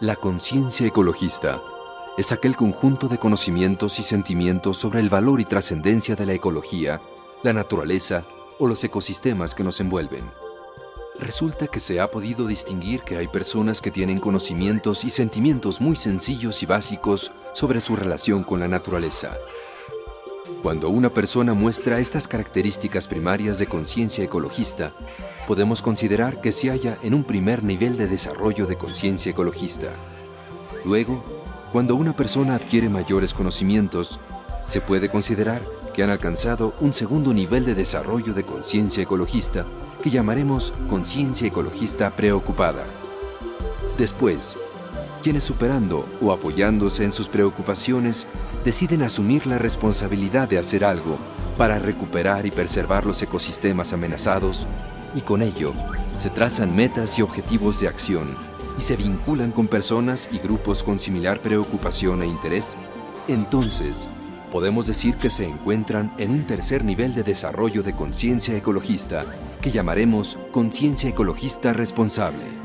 La conciencia ecologista es aquel conjunto de conocimientos y sentimientos sobre el valor y trascendencia de la ecología, la naturaleza o los ecosistemas que nos envuelven. Resulta que se ha podido distinguir que hay personas que tienen conocimientos y sentimientos muy sencillos y básicos sobre su relación con la naturaleza. Cuando una persona muestra estas características primarias de conciencia ecologista, podemos considerar que se halla en un primer nivel de desarrollo de conciencia ecologista. Luego, cuando una persona adquiere mayores conocimientos, se puede considerar que han alcanzado un segundo nivel de desarrollo de conciencia ecologista que llamaremos conciencia ecologista preocupada. Después, quienes superando o apoyándose en sus preocupaciones deciden asumir la responsabilidad de hacer algo para recuperar y preservar los ecosistemas amenazados y con ello se trazan metas y objetivos de acción y se vinculan con personas y grupos con similar preocupación e interés, entonces podemos decir que se encuentran en un tercer nivel de desarrollo de conciencia ecologista que llamaremos conciencia ecologista responsable.